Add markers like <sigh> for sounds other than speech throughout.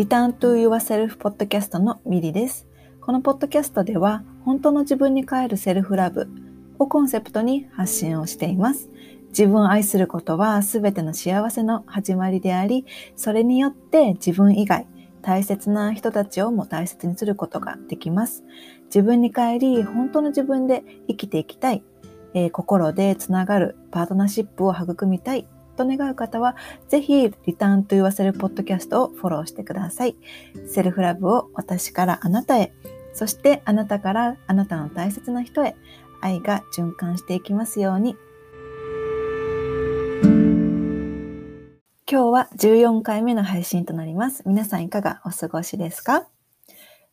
Return to Yourself ポッドキャストのミリです。このポッドキャストでは本当の自分に帰るセルフラブをコンセプトに発信をしています。自分を愛することは全ての幸せの始まりであり、それによって自分以外、大切な人たちをも大切にすることができます。自分に帰り、本当の自分で生きていきたい、えー、心でつながるパートナーシップを育みたいと願う方は、ぜひ、リターンと言わせるポッドキャストをフォローしてください。セルフラブを私からあなたへ、そしてあなたからあなたの大切な人へ、愛が循環していきますように。今日は14回目の配信となります。皆さんいかがお過ごしですか、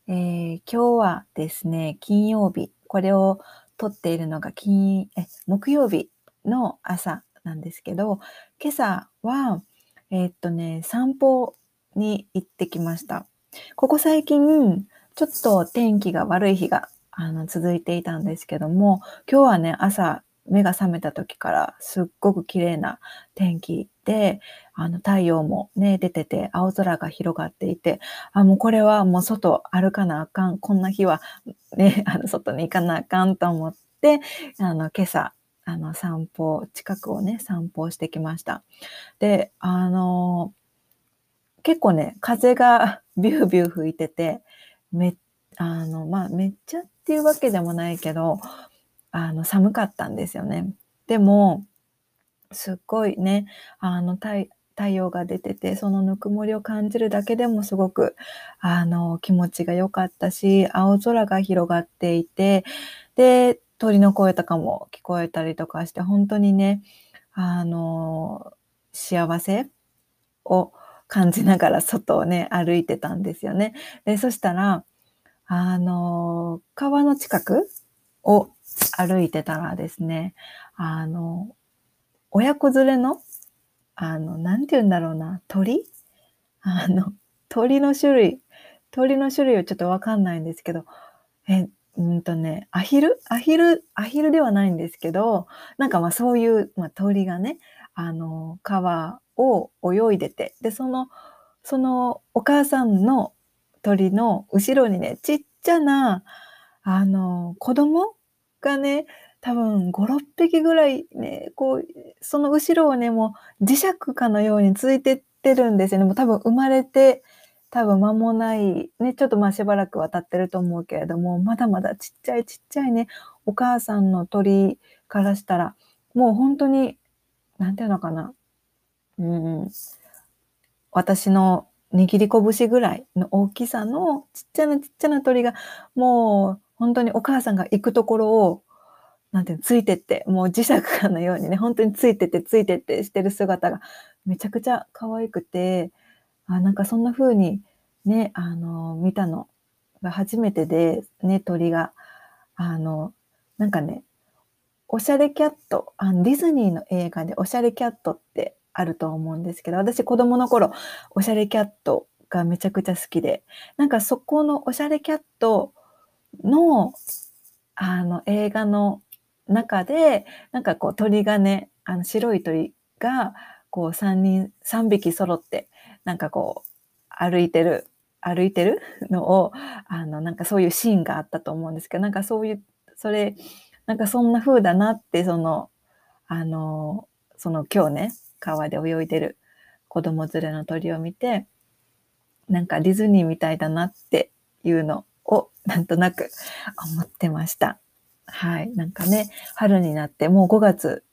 えー、今日はですね、金曜日、これを撮っているのが金え木曜日の朝なんですけど、今朝は、えー、っとね、散歩に行ってきました。ここ最近、ちょっと天気が悪い日があの続いていたんですけども、今日はね、朝目が覚めた時からすっごく綺麗な天気で、あの太陽もね、出てて、青空が広がっていて、あ、もうこれはもう外歩かなあかん。こんな日はね、あの外に行かなあかんと思って、あの今朝あの、散歩、近くをね、散歩してきました。で、あの、結構ね、風が <laughs> ビュービュー吹いてて、め、あの、まあ、めっちゃっていうわけでもないけど、あの、寒かったんですよね。でも、すっごいね、あの、太太陽が出てて、そのぬくもりを感じるだけでもすごく、あの、気持ちが良かったし、青空が広がっていて、で、鳥の声とかも聞こえたりとかして、本当にね、あの、幸せを感じながら外をね、歩いてたんですよね。で、そしたら、あの、川の近くを歩いてたらですね、あの、親子連れの、あの、なんて言うんだろうな、鳥？あの、鳥の種類、鳥の種類はちょっとわかんないんですけど、え、うんとね、アヒル？アヒル？アヒルではないんですけど、なんかまあそういう、まあ、鳥がね、あの、川を泳いでて、で、その、そのお母さんの鳥の後ろにね、ちっちゃな、あの、子供がね、多分5、6匹ぐらいね、こう、その後ろをね、もう磁石かのようについてってるんですよね。もう多分生まれて、多分間もない、ね、ちょっとまあしばらくは経ってると思うけれども、まだまだちっちゃいちっちゃいね、お母さんの鳥からしたら、もう本当に、なんていうのかな、うん、私の握り拳ぐらいの大きさのちっちゃなちっちゃな鳥が、もう本当にお母さんが行くところを、なんていうの、ついてって、もう磁石のようにね、本当についてってついてってしてる姿がめちゃくちゃ可愛くて、あ、なんかそんな風にね、あの、見たのが初めてで、ね、鳥が、あの、なんかね、おしゃれキャット、あのディズニーの映画でおしゃれキャットってあると思うんですけど、私子供の頃、おしゃれキャットがめちゃくちゃ好きで、なんかそこのおしゃれキャットの、あの、映画の中で、なんかこう鳥がね、あの白い鳥が、こう3人、3匹揃って、なんかこう、歩いてる、歩いてるのを、あの、なんかそういうシーンがあったと思うんですけど、なんかそういう、それ、なんかそんな風だなって、その、あの、その今日ね、川で泳いでる子供連れの鳥を見て、なんかディズニーみたいだなっていうのを <laughs> なんとなく思ってました。はい。なんかね、春になって、もう5月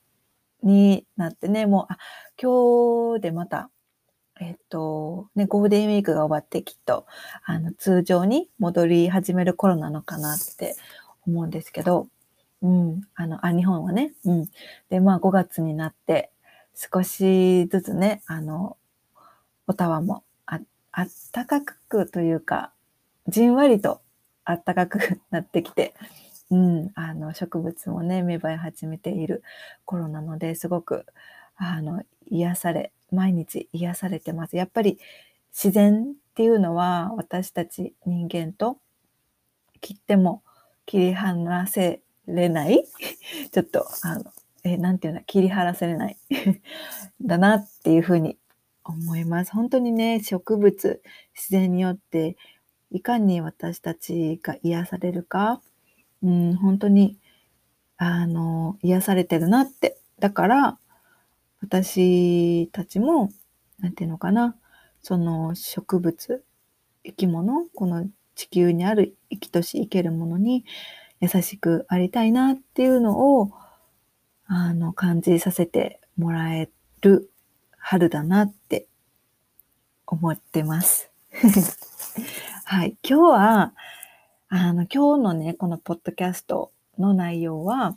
になってね、もう、あ、今日でまたえっと、ね、ゴールデンウィークが終わってきっと、あの、通常に戻り始める頃なのかなって思うんですけど、うん、あの、あ、日本はね、うん。で、まあ5月になって、少しずつね、あの、オタワもああったかくというか、じんわりとあったかくなってきて、うん、あの、植物もね、芽生え始めている頃なので、すごく、あの、癒され、毎日癒されてます。やっぱり自然っていうのは私たち人間と切っても切り離せれない <laughs> ちょっと、あの、え、なんていうの、切り離せれない <laughs> だなっていうふうに思います。本当にね、植物、自然によっていかに私たちが癒されるか、うん、本当に、あの、癒されてるなって。だから、私たちも、なんていうのかな、その植物、生き物、この地球にある生きとし生けるものに優しくありたいなっていうのを、あの、感じさせてもらえる春だなって思ってます。<laughs> はい。今日は、あの、今日のね、このポッドキャストの内容は、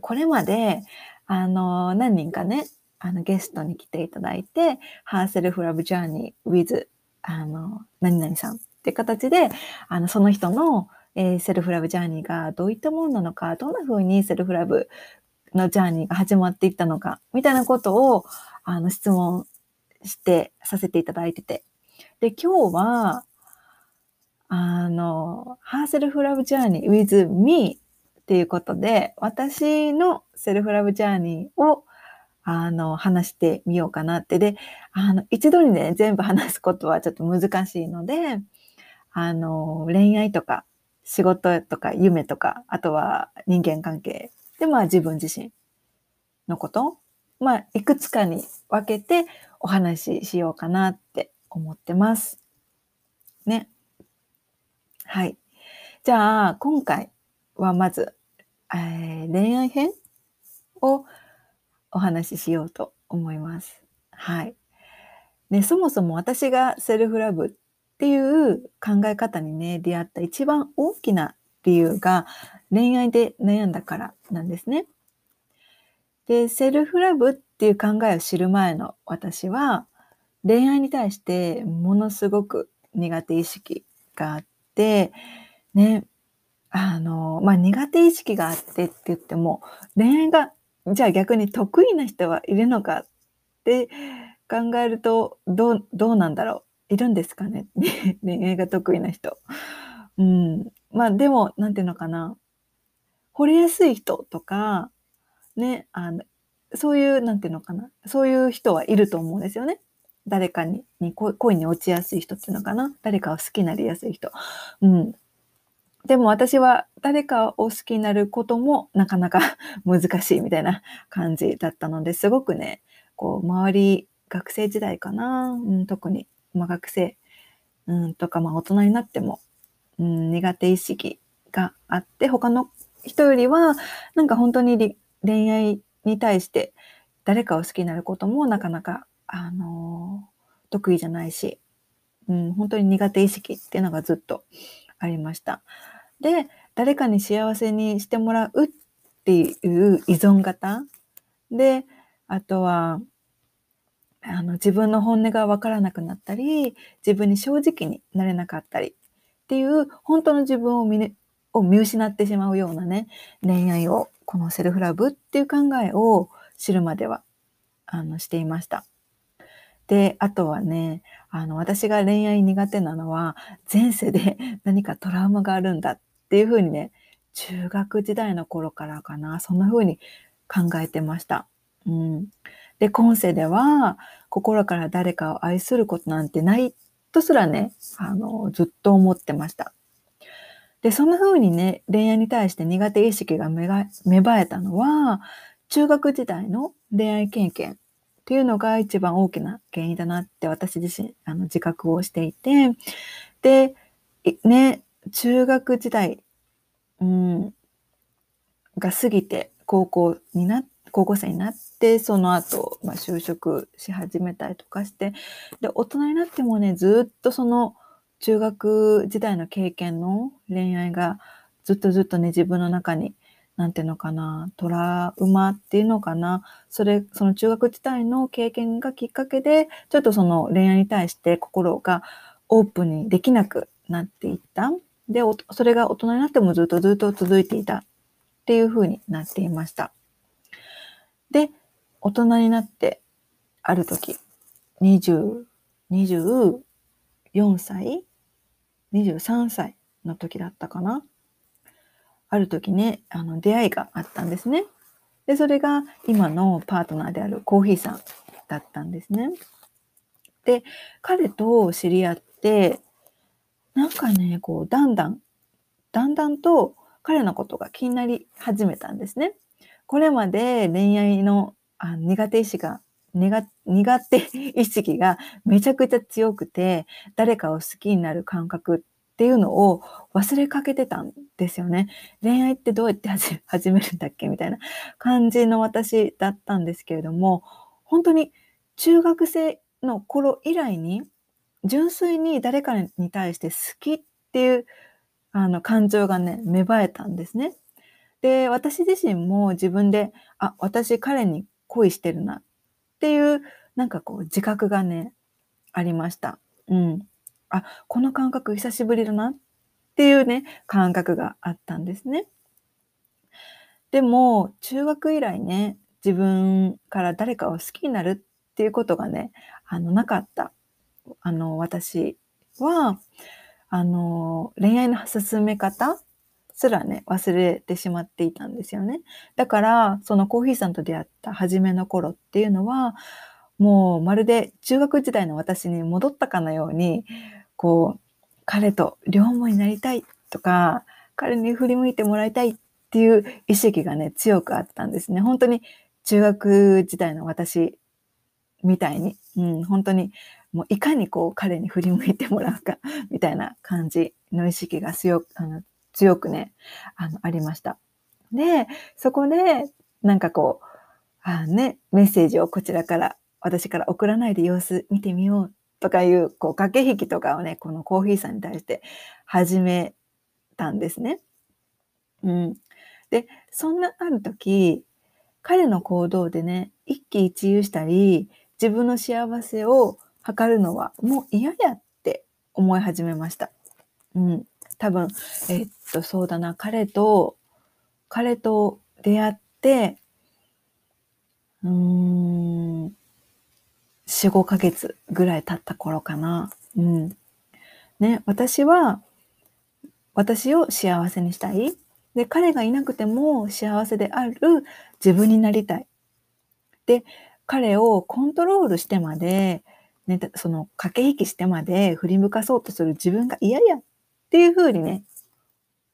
これまで、あの、何人かね、あの、ゲストに来ていただいて、ハーセルフラブジャーニー with、あの、何々さんっていう形で、あの、その人の、えー、 self love journey がどういったものなのか、どんな風に self love の journey が始まっていったのか、みたいなことを、あの、質問してさせていただいてて。で、今日は、あの、 Her Self Love Journey with me っていうことで、私のセルフラブジャーニーをあの、話してみようかなって。で、あの、一度にね、全部話すことはちょっと難しいので、あの、恋愛とか、仕事とか、夢とか、あとは人間関係。で、まあ自分自身のこと。まあ、いくつかに分けてお話ししようかなって思ってます。ね。はい。じゃあ、今回はまず、えー、恋愛編をお話ししようと思います。はい。ね、そもそも私がセルフラブっていう考え方にね、出会った一番大きな理由が恋愛で悩んだからなんですね。で、セルフラブっていう考えを知る前の私は、恋愛に対してものすごく苦手意識があって、ね、あの、まあ、苦手意識があってって言っても、恋愛がじゃあ逆に得意な人はいるのかって考えると、どう、どうなんだろう。いるんですかね？<laughs> 恋愛が得意な人。うん。まあでも、なんていうのかな。惚れやすい人とか、ね、あの、そういう、なんていうのかな。そういう人はいると思うんですよね。誰かにに恋に落ちやすい人っていうのかな。誰かを好きになりやすい人。うん。でも私は誰かを好きになることもなかなか <laughs> 難しいみたいな感じだったのですごくね、こう周り、学生時代かな、うん、特に、まあ、学生、うん、とか、まあ、大人になっても、うん、苦手意識があって、他の人よりは、なんか本当に恋愛に対して誰かを好きになることもなかなか、あのー、得意じゃないし、うん、本当に苦手意識っていうのがずっとありました。で、誰かに幸せにしてもらうっていう依存型で、あとは、あの、自分の本音がわからなくなったり、自分に正直になれなかったりっていう、本当の自分を見,、ね、を見失ってしまうようなね、恋愛を、このセルフラブっていう考えを知るまでは、あの、していました。で、あとはね、あの、私が恋愛苦手なのは、前世で <laughs> 何かトラウマがあるんだっていうふうにね、中学時代の頃からかな、そんなふうに考えてました。うん。で、今世では、心から誰かを愛することなんてないとすらね、あの、ずっと思ってました。で、そんな風にね、恋愛に対して苦手意識が芽生えたのは、中学時代の恋愛経験っていうのが一番大きな原因だなって私自身あの自覚をしていて、で、ね、中学時代、うん、が過ぎて高校にな高校生になって、その後、まあ、就職し始めたりとかして、で、大人になってもね、ずっとその中学時代の経験の恋愛がずっとずっとね、自分の中に、なんていうのかな、トラウマっていうのかな、それ、その中学時代の経験がきっかけで、ちょっとその恋愛に対して心がオープンにできなくなっていった。で、それが大人になってもずっとずっと続いていたっていう風になっていました。で、大人になってある時、20、24歳 ?23 歳の時だったかなある時ね、あの、出会いがあったんですね。で、それが今のパートナーであるコーヒーさんだったんですね。で、彼と知り合って、なんかね、こう、だんだん、だんだんと彼のことが気になり始めたんですね。これまで恋愛のあ苦手意識が苦苦手意識がめちゃくちゃ強くて誰かを好きになる感覚っていうのを忘れかけてたんですよね。恋愛ってどうやって <laughs> 始めるんだっけみたいな感じの私だったんですけれども本当に中学生の頃以来に純粋に誰かに対して好きっていうあの感情がね芽生えたんですね。で私自身も自分であ私彼に恋してるなっていうなんかこう自覚がねありました。うん。あこの感覚久しぶりだなっていうね感覚があったんですね。でも中学以来ね自分から誰かを好きになるっていうことがねあのなかったあの私はあの恋愛の進め方すらね忘れてしまっていたんですよね。だからそのコーヒーさんと出会った初めの頃っていうのはもうまるで中学時代の私に戻ったかのようにこう彼と両思いになりたいとか彼に振り向いてもらいたいっていう意識がね強くあったんですね。本当に中学時代の私みたいに、うん、本当にもういかにこう彼に振り向いてもらうか <laughs> みたいな感じの意識が強くあの強くねあのありました。でそこでなんかこうあねメッセージをこちらから私から送らないで様子見てみようとかいうこう駆け引きとかをねこのコーヒーさんに対して始めたんですね。うん、でそんなある時彼の行動でね一喜一憂したり自分の幸せを図るのはもう嫌やって思い始めました。うん、多分えっとそうだな彼と彼と出会ってうーん4、5ヶ月ぐらい経った頃かな。うん。ね、私は、私を幸せにしたい。で、彼がいなくても幸せである自分になりたい。で、彼をコントロールしてまで、ね、その駆け引きしてまで振り向かそうとする自分が嫌やっていうふうにね、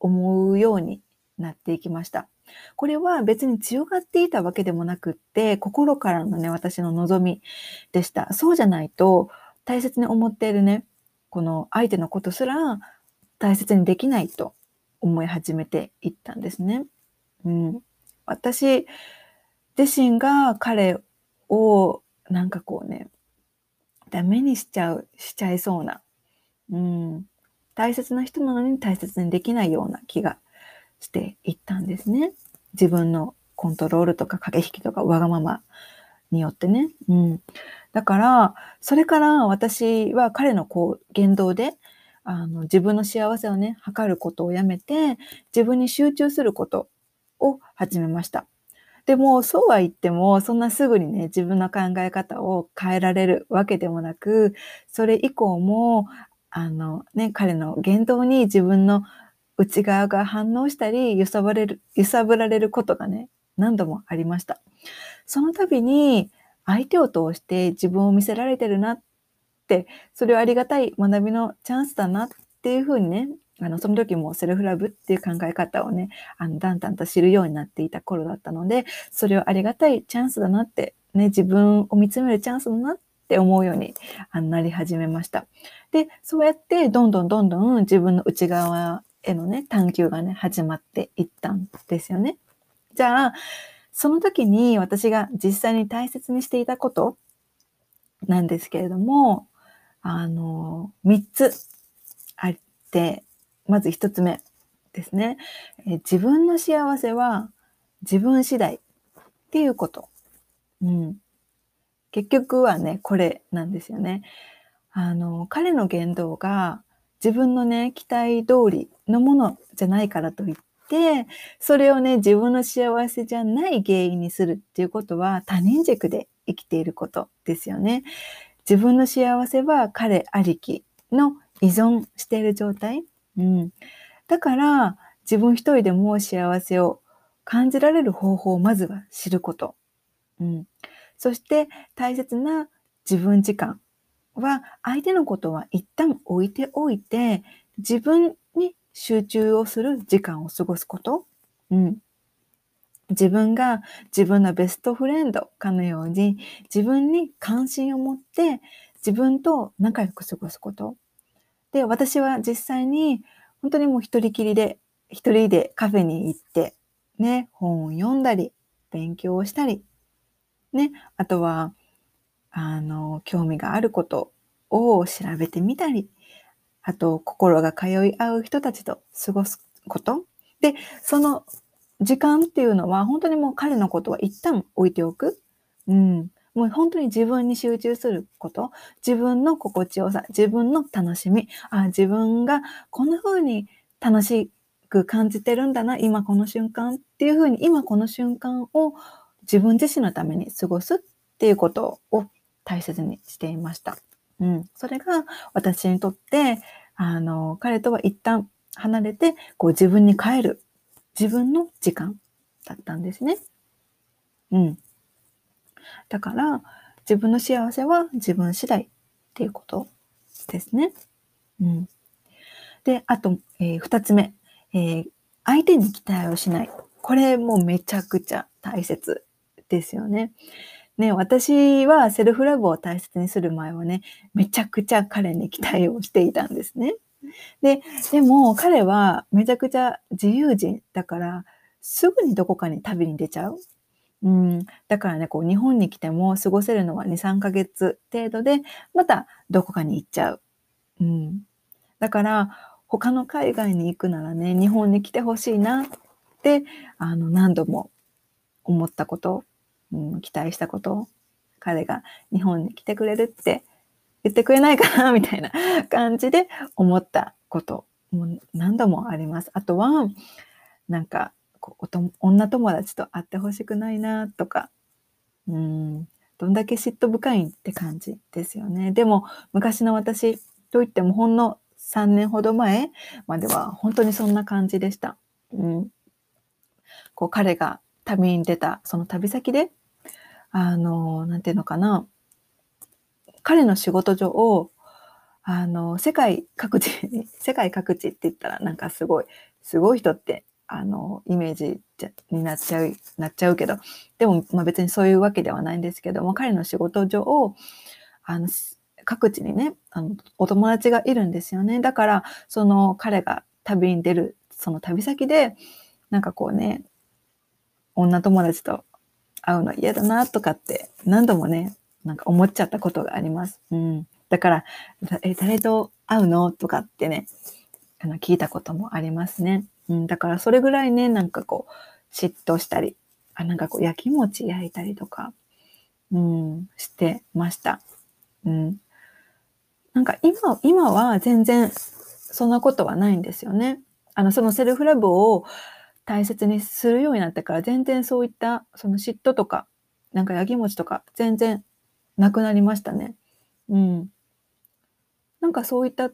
思うようになっていきました。これは別に強がっていたわけでもなくって、心からのね、私の望みでした。そうじゃないと、大切に思っているね、この相手のことすら大切にできないと思い始めていったんですね。うん、私自身が彼をなんかこうね、ダメにしちゃう、しちゃいそうな、うん、大切な人なのに大切にできないような気がしていったんですね。自分のコントロールとか駆け引きとかわがままによってね。うん。だから、それから私は彼のこう言動で、あの自分の幸せをね、測ることをやめて、自分に集中することを始めました。でも、そうは言っても、そんなすぐにね、自分の考え方を変えられるわけでもなく、それ以降も、あのね、彼の言動に自分の内側が反応したり、揺さぶれる、揺さぶられることがね、何度もありました。その度に、相手を通して自分を見せられてるなって、それをありがたい学びのチャンスだなっていうふうにね、あの、その時もセルフラブっていう考え方をね、あの、だんだんと知るようになっていた頃だったので、それをありがたいチャンスだなって、ね、自分を見つめるチャンスだなって思うようになり始めました。で、そうやってどんどんどんどん自分の内側へのね、探求がね、始まっていったんですよね。じゃあ、その時に私が実際に大切にしていたことなんですけれども、あの、3つあって、まず1つ目ですね。え自分の幸せは自分次第っていうこと。うん。結局はね、これなんですよね。あの、彼の言動が自分のね、期待通りのものじゃないからといって、それをね、自分の幸せじゃない原因にするっていうことは他人軸で生きていることですよね。自分の幸せは彼ありきの依存している状態。うん。だから、自分一人でも幸せを感じられる方法をまずは知ること。うん。そして大切な自分時間は相手のことは一旦置いておいて、自分に集中をする時間を過ごすこと。うん。自分が自分のベストフレンドかのように自分に関心を持って自分と仲良く過ごすこと。で、私は実際に本当にもう一人きりで、一人でカフェに行って、ね、本を読んだり、勉強をしたり、ね、あとは、あの、興味があることを調べてみたり、あと、心が通い合う人たちと過ごすこと。で、その時間っていうのは、本当にもう彼のことは一旦置いておく。うん。もう本当に自分に集中すること、自分の心地よさ、自分の楽しみ、あ自分がこんな風に楽しく感じてるんだな、今この瞬間っていう風に、今この瞬間を自分自身のために過ごすっていうことを大切にしていました。うん。それが私にとって、あの、彼とは一旦離れて、こう自分に帰る、自分の時間だったんですね。うん。だから、自分の幸せは自分次第っていうことですね。うん。で、あと、えー、二つ目、えー、相手に期待をしない。これもめちゃくちゃ大切ですよね。ね、私はセルフラブを大切にする前はね、めちゃくちゃ彼に期待をしていたんですね。で、でも彼はめちゃくちゃ自由人だから、すぐにどこかに旅に出ちゃう。うん、だからね、こう日本に来ても過ごせるのは2、3ヶ月程度で、またどこかに行っちゃう。うん、だから他の海外に行くならね、日本に来てほしいなって、あの何度も思ったこと、うん、期待したことを、彼が日本に来てくれるって言ってくれないかなみたいな感じで思ったこと、も何度もあります。あとは、なんかこう女友達と会ってほしくないなとか、うん、どんだけ嫉妬深いって感じですよね。でも昔の私といってもほんの3年ほど前までは本当にそんな感じでした。うん、こう彼が旅に出たその旅先で、あの、なんていうのかな、彼の仕事上を、あの、世界各地、<laughs> 世界各地って言ったらなんかすごい、すごい人ってあの、イメージになっちゃう、なっちゃうけど、でも、まあ別にそういうわけではないんですけども、彼の仕事上を、あの、各地にね、あの、お友達がいるんですよね。だから、その彼が旅に出る、その旅先で、なんかこうね、女友達と会うの嫌だなとかって何度もね、なんか思っちゃったことがあります。うん。だから、え、誰と会うのとかってね、あの聞いたこともありますね。うん、だからそれぐらいね、なんかこう、嫉妬したり、あ、なんかこう、焼き餅焼いたりとか、うん、してました。うん。なんか今、今は全然そんなことはないんですよね。あの、そのセルフラブを大切にするようになってから全然そういったその嫉妬とか、なんか焼き餅とか全然なくなりましたね。うん。なんかそういった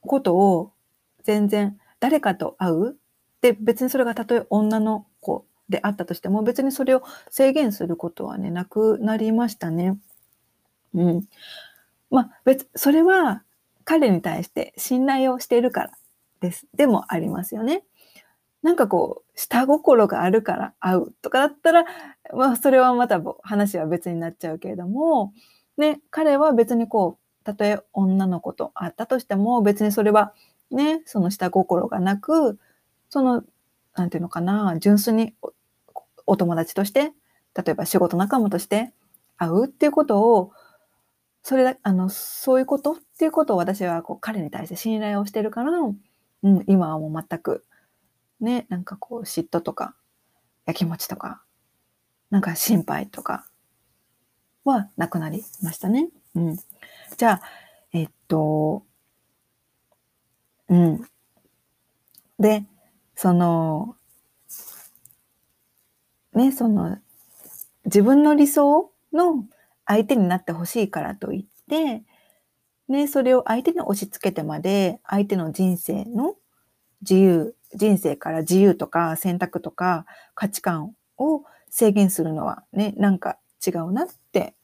ことを全然誰かと会うで、別にそれがたとえ女の子であったとしても、別にそれを制限することはね、なくなりましたね。うん。まあ、別、それは彼に対して信頼をしているからです。でもありますよね。なんかこう、下心があるから会うとかだったら、まあ、それはまた話は別になっちゃうけれども、ね、彼は別にこう、たとえ女の子と会ったとしても、別にそれはね、その下心がなく、その、なんていうのかな、純粋にお友達として、例えば仕事仲間として会うっていうことを、それだ、あの、そういうことっていうことを私はこう彼に対して信頼をしてるから、うん、今はもう全く、ね、なんかこう嫉妬とか、やきもちとか、なんか心配とかはなくなりましたね。うん。じゃあ、えっと、うん。で、その、ね、その、自分の理想の相手になってほしいからといって、ね、それを相手に押し付けてまで、相手の人生の自由、人生から自由とか選択とか価値観を制限するのはね、なんか違うなって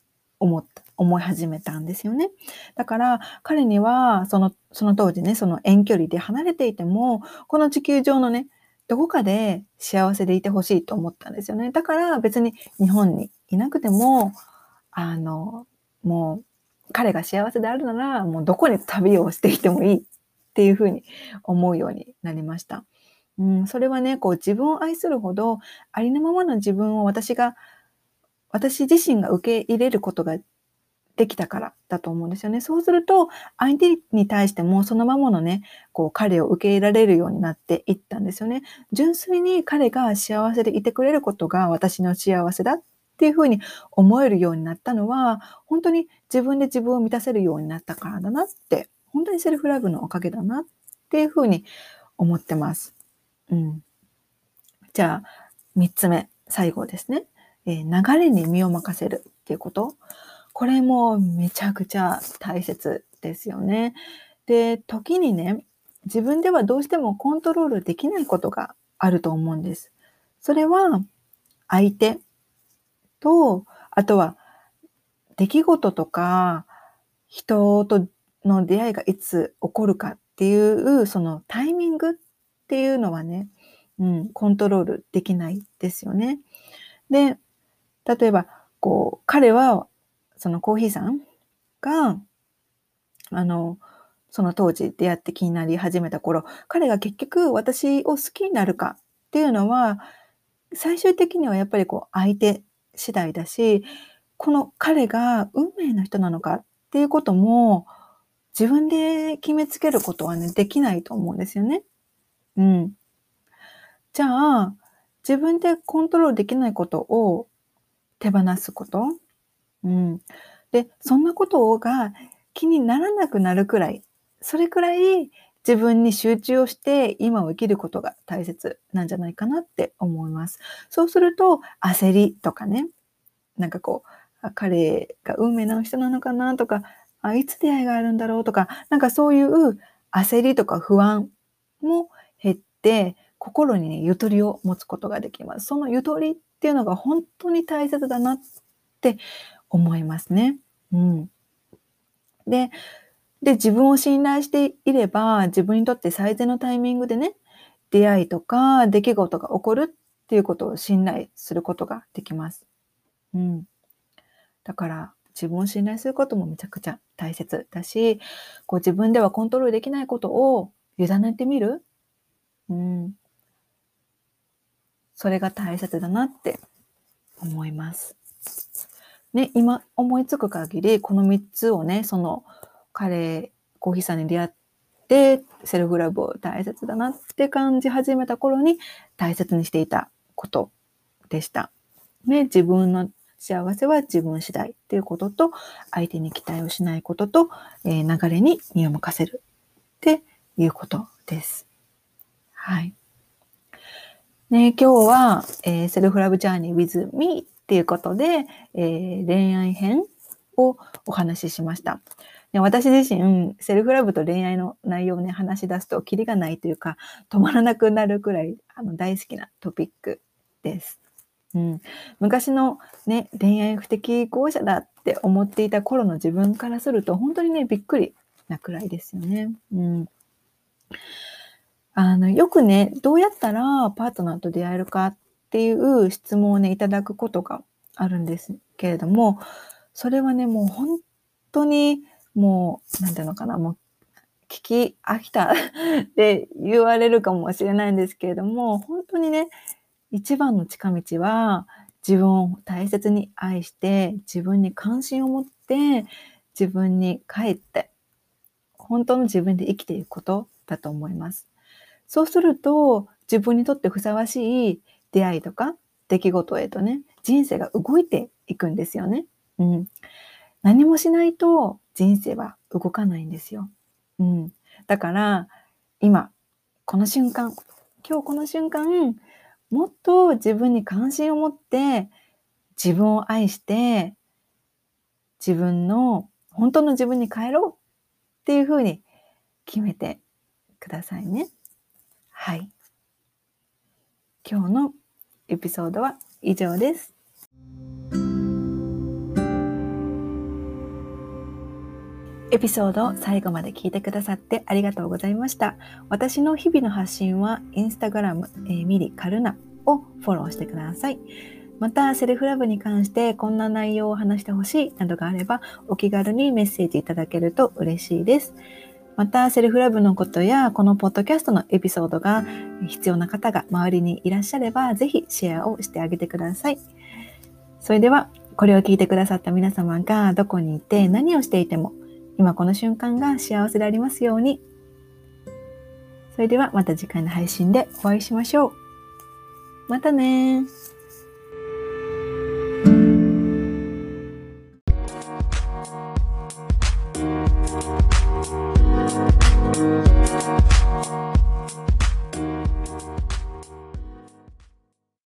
思った。思い始めたんですよね。だから彼にはそのその当時ねその遠距離で離れていてもこの地球上のねどこかで幸せでいてほしいと思ったんですよね。だから別に日本にいなくてもあのもう彼が幸せであるならもうどこに旅をしていてもいいていうふうに思うようになりました。うん、それはねこう自分を愛するほどありのままの自分を私が私自身が受け入れることができたからだと思うんですよね。そうすると、相手に対してもそのままのね、こう彼を受け入れられるようになっていったんですよね。純粋に彼が幸せでいてくれることが私の幸せだっていうふうに思えるようになったのは、本当に自分で自分を満たせるようになったからだなって、本当にセルフラブのおかげだなっていうふうに思ってます。うん。じゃあ、三つ目、最後ですね。えー、流れに身を任せるっていうこと。これもめちゃくちゃ大切ですよね。で、時にね、自分ではどうしてもコントロールできないことがあると思うんです。それは相手と、あとは出来事とか人との出会いがいつ起こるかっていうそのタイミングっていうのはね、うん、コントロールできないですよね。で、例えば、こう、彼はそのコーヒーさんが、あの、その当時出会って気になり始めた頃、彼が結局私を好きになるかっていうのは、最終的にはやっぱりこう相手次第だし、この彼が運命の人なのかっていうことも自分で決めつけることはね、できないと思うんですよね。うん。じゃあ、自分でコントロールできないことを手放すことうん。で、そんなことが気にならなくなるくらい、それくらい自分に集中をして今を生きることが大切なんじゃないかなって思います。そうすると焦りとかね、なんかこう、彼が運命の人なのかなとか、あいつ出会いがあるんだろうとか、なんかそういう焦りとか不安も減って、心にね、ゆとりを持つことができます。そのゆとりっていうのが本当に大切だなって思いますね。うん。で、で、自分を信頼していれば、自分にとって最善のタイミングでね、出会いとか出来事が起こるっていうことを信頼することができます。うん。だから、自分を信頼することもめちゃくちゃ大切だし、こう自分ではコントロールできないことを委ねてみる。うん。それが大切だなって思います。ね、今思いつく限り、この3つをね、その彼、コーヒーさんに出会って、セルフラブを大切だなって感じ始めた頃に大切にしていたことでした。ね、自分の幸せは自分次第っていうことと、相手に期待をしないことと、えー、流れに身を任せるっていうことです。はい。ね、今日は、えー、セルフラブジャーニー with me っていうことで、えー、恋愛編をお話ししました。で私自身、セルフラブと恋愛の内容をね、話し出すとキリがないというか、止まらなくなるくらいあの大好きなトピックです。うん、昔のね、恋愛不適合者だって思っていた頃の自分からすると、本当にね、びっくりなくらいですよね。うん。あの、よくね、どうやったらパートナーと出会えるかっていう質問をね、いただくことがあるんですけれども、それはね、もう本当にもう、なんていうのかな、もう聞き飽きた <laughs> って言われるかもしれないんですけれども、本当にね、一番の近道は自分を大切に愛して、自分に関心を持って、自分に帰って、本当の自分で生きていくことだと思います。そうすると、自分にとってふさわしい出会いとか出来事へとね、人生が動いていくんですよね。うん。何もしないと人生は動かないんですよ。うん。だから、今、この瞬間、今日この瞬間、もっと自分に関心を持って、自分を愛して、自分の、本当の自分に帰ろうっていうふうに決めてくださいね。はい。今日のエピソードは以上です。エピソードを最後まで聞いてくださってありがとうございました。私の日々の発信はインスタグラム、えー、ミリカルナをフォローしてください。また、セルフラブに関してこんな内容を話してほしいなどがあれば、お気軽にメッセージいただけると嬉しいです。また、セルフラブのことや、このポッドキャストのエピソードが必要な方が周りにいらっしゃれば、ぜひシェアをしてあげてください。それでは、これを聞いてくださった皆様がどこにいて何をしていても、今この瞬間が幸せでありますように。それではまた次回の配信でお会いしましょう。またね